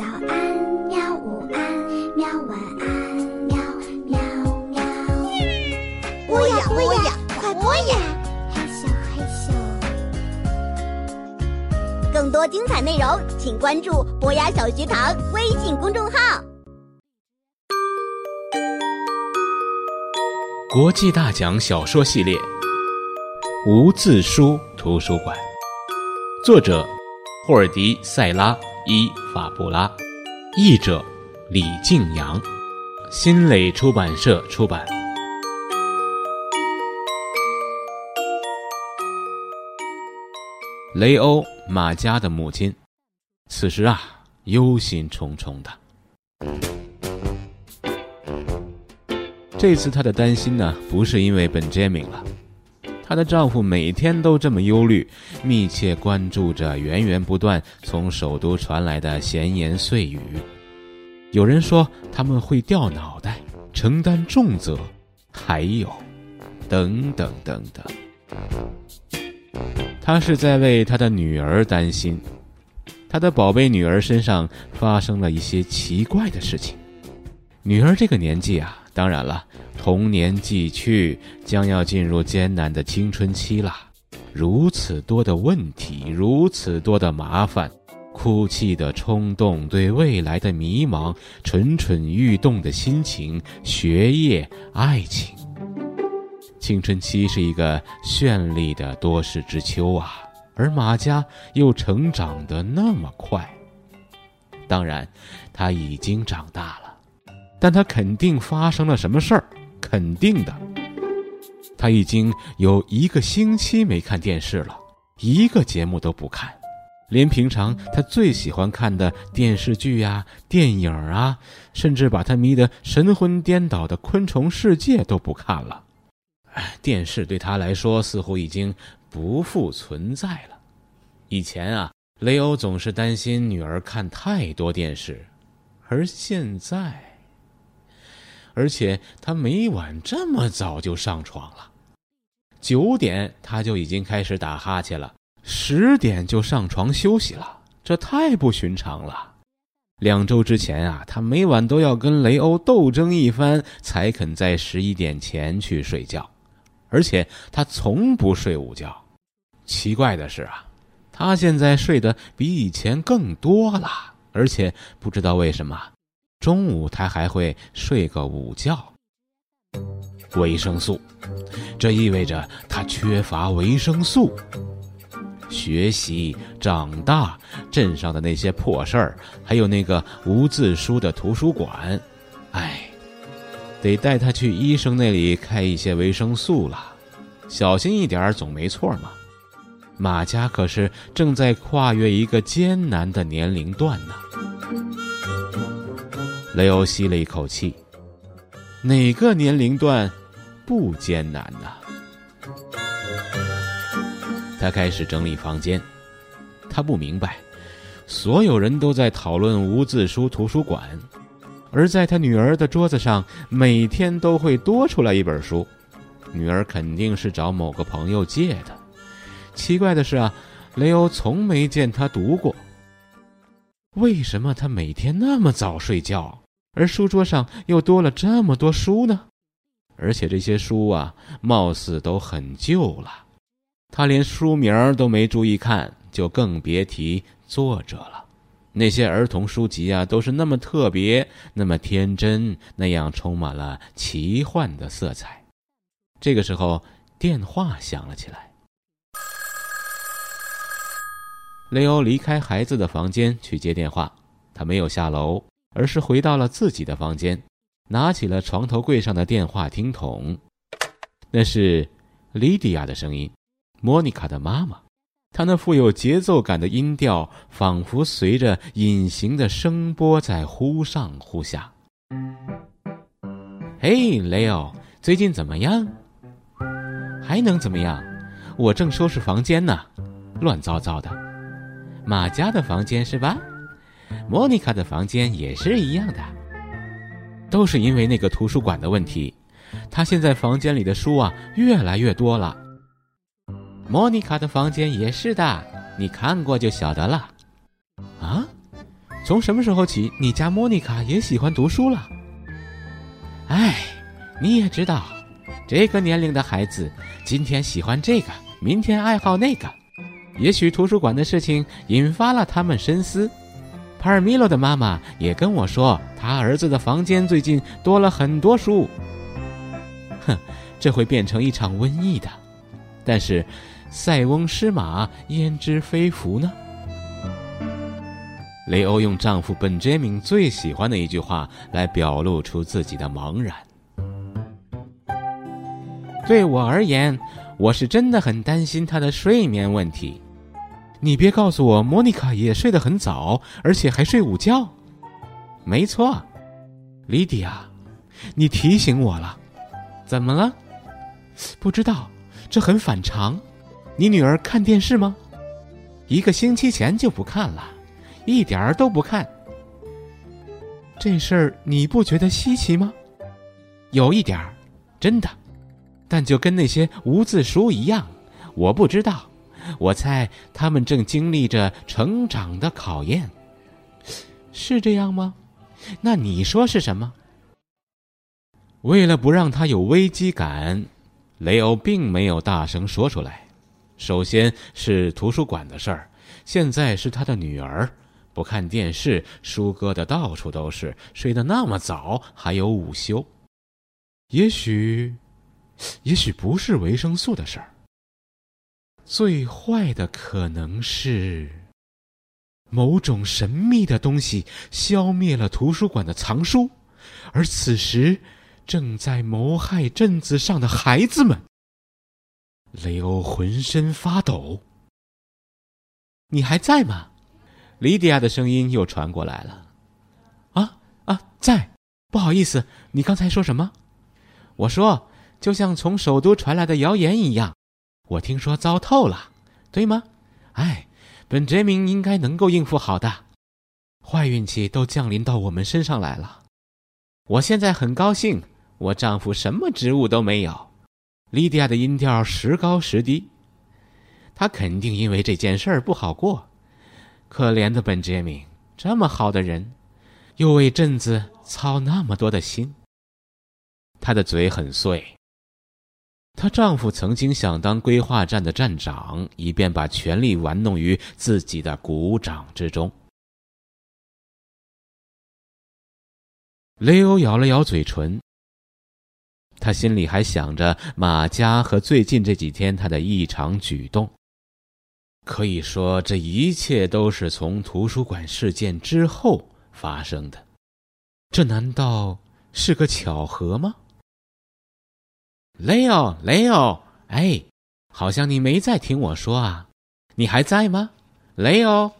早安，喵！午安，喵！晚安，喵喵喵。播呀播呀，快播呀！嘿咻嘿咻。更多精彩内容，请关注“博雅小学堂”微信公众号。国际大奖小说系列《无字书图书馆》，作者霍尔迪·塞拉。伊法布拉，译者李静阳，新蕾出版社出版。雷欧马加的母亲，此时啊，忧心忡忡的。这次他的担心呢，不是因为本杰明了。她的丈夫每天都这么忧虑，密切关注着源源不断从首都传来的闲言碎语。有人说他们会掉脑袋，承担重责，还有，等等等等。他是在为他的女儿担心，他的宝贝女儿身上发生了一些奇怪的事情。女儿这个年纪啊。当然了，童年既去，将要进入艰难的青春期了。如此多的问题，如此多的麻烦，哭泣的冲动，对未来的迷茫，蠢蠢欲动的心情，学业，爱情。青春期是一个绚丽的多事之秋啊，而马家又成长得那么快。当然，他已经长大了。但他肯定发生了什么事儿，肯定的。他已经有一个星期没看电视了，一个节目都不看，连平常他最喜欢看的电视剧呀、电影啊，甚至把他迷得神魂颠倒的《昆虫世界》都不看了。电视对他来说似乎已经不复存在了。以前啊，雷欧总是担心女儿看太多电视，而现在。而且他每晚这么早就上床了，九点他就已经开始打哈欠了，十点就上床休息了，这太不寻常了。两周之前啊，他每晚都要跟雷欧斗争一番，才肯在十一点前去睡觉，而且他从不睡午觉。奇怪的是啊，他现在睡得比以前更多了，而且不知道为什么。中午他还会睡个午觉。维生素，这意味着他缺乏维生素。学习、长大，镇上的那些破事儿，还有那个无字书的图书馆，哎，得带他去医生那里开一些维生素了。小心一点总没错嘛。马家可是正在跨越一个艰难的年龄段呢。雷欧吸了一口气，哪个年龄段不艰难呢？他开始整理房间。他不明白，所有人都在讨论无字书图书馆，而在他女儿的桌子上，每天都会多出来一本书。女儿肯定是找某个朋友借的。奇怪的是啊，雷欧从没见他读过。为什么他每天那么早睡觉，而书桌上又多了这么多书呢？而且这些书啊，貌似都很旧了。他连书名都没注意看，就更别提作者了。那些儿童书籍啊，都是那么特别，那么天真，那样充满了奇幻的色彩。这个时候，电话响了起来。雷欧离开孩子的房间去接电话，他没有下楼，而是回到了自己的房间，拿起了床头柜上的电话听筒。那是莉迪亚的声音，莫妮卡的妈妈。她那富有节奏感的音调，仿佛随着隐形的声波在忽上忽下。嘿，雷欧，最近怎么样？还能怎么样？我正收拾房间呢，乱糟糟的。马家的房间是吧？莫妮卡的房间也是一样的，都是因为那个图书馆的问题。她现在房间里的书啊越来越多了。莫妮卡的房间也是的，你看过就晓得了。啊，从什么时候起，你家莫妮卡也喜欢读书了？哎，你也知道，这个年龄的孩子，今天喜欢这个，明天爱好那个。也许图书馆的事情引发了他们深思。帕尔米洛的妈妈也跟我说，他儿子的房间最近多了很多书。哼，这会变成一场瘟疫的。但是，塞翁失马，焉知非福呢？雷欧用丈夫本杰明最喜欢的一句话来表露出自己的茫然。对我而言，我是真的很担心他的睡眠问题。你别告诉我，莫妮卡也睡得很早，而且还睡午觉。没错，莉迪亚，你提醒我了。怎么了？不知道，这很反常。你女儿看电视吗？一个星期前就不看了。一点儿都不看，这事儿你不觉得稀奇吗？有一点儿，真的，但就跟那些无字书一样，我不知道。我猜他们正经历着成长的考验，是这样吗？那你说是什么？为了不让他有危机感，雷欧并没有大声说出来。首先是图书馆的事儿，现在是他的女儿。不看电视，书搁的到处都是，睡得那么早，还有午休。也许，也许不是维生素的事儿。最坏的可能是，某种神秘的东西消灭了图书馆的藏书，而此时正在谋害镇子上的孩子们。雷欧浑身发抖。你还在吗？莉迪亚的声音又传过来了，“啊啊，在，不好意思，你刚才说什么？”我说：“就像从首都传来的谣言一样，我听说糟透了，对吗？”哎，本杰明应该能够应付好的，坏运气都降临到我们身上来了。我现在很高兴，我丈夫什么职务都没有。莉迪亚的音调时高时低，她肯定因为这件事儿不好过。可怜的本杰明，这么好的人，又为镇子操那么多的心。她的嘴很碎。她丈夫曾经想当规划站的站长，以便把权力玩弄于自己的鼓掌之中。雷欧咬了咬嘴唇，他心里还想着马加和最近这几天他的异常举动。可以说，这一切都是从图书馆事件之后发生的。这难道是个巧合吗？雷欧，雷欧，哎，好像你没在听我说啊？你还在吗，雷欧？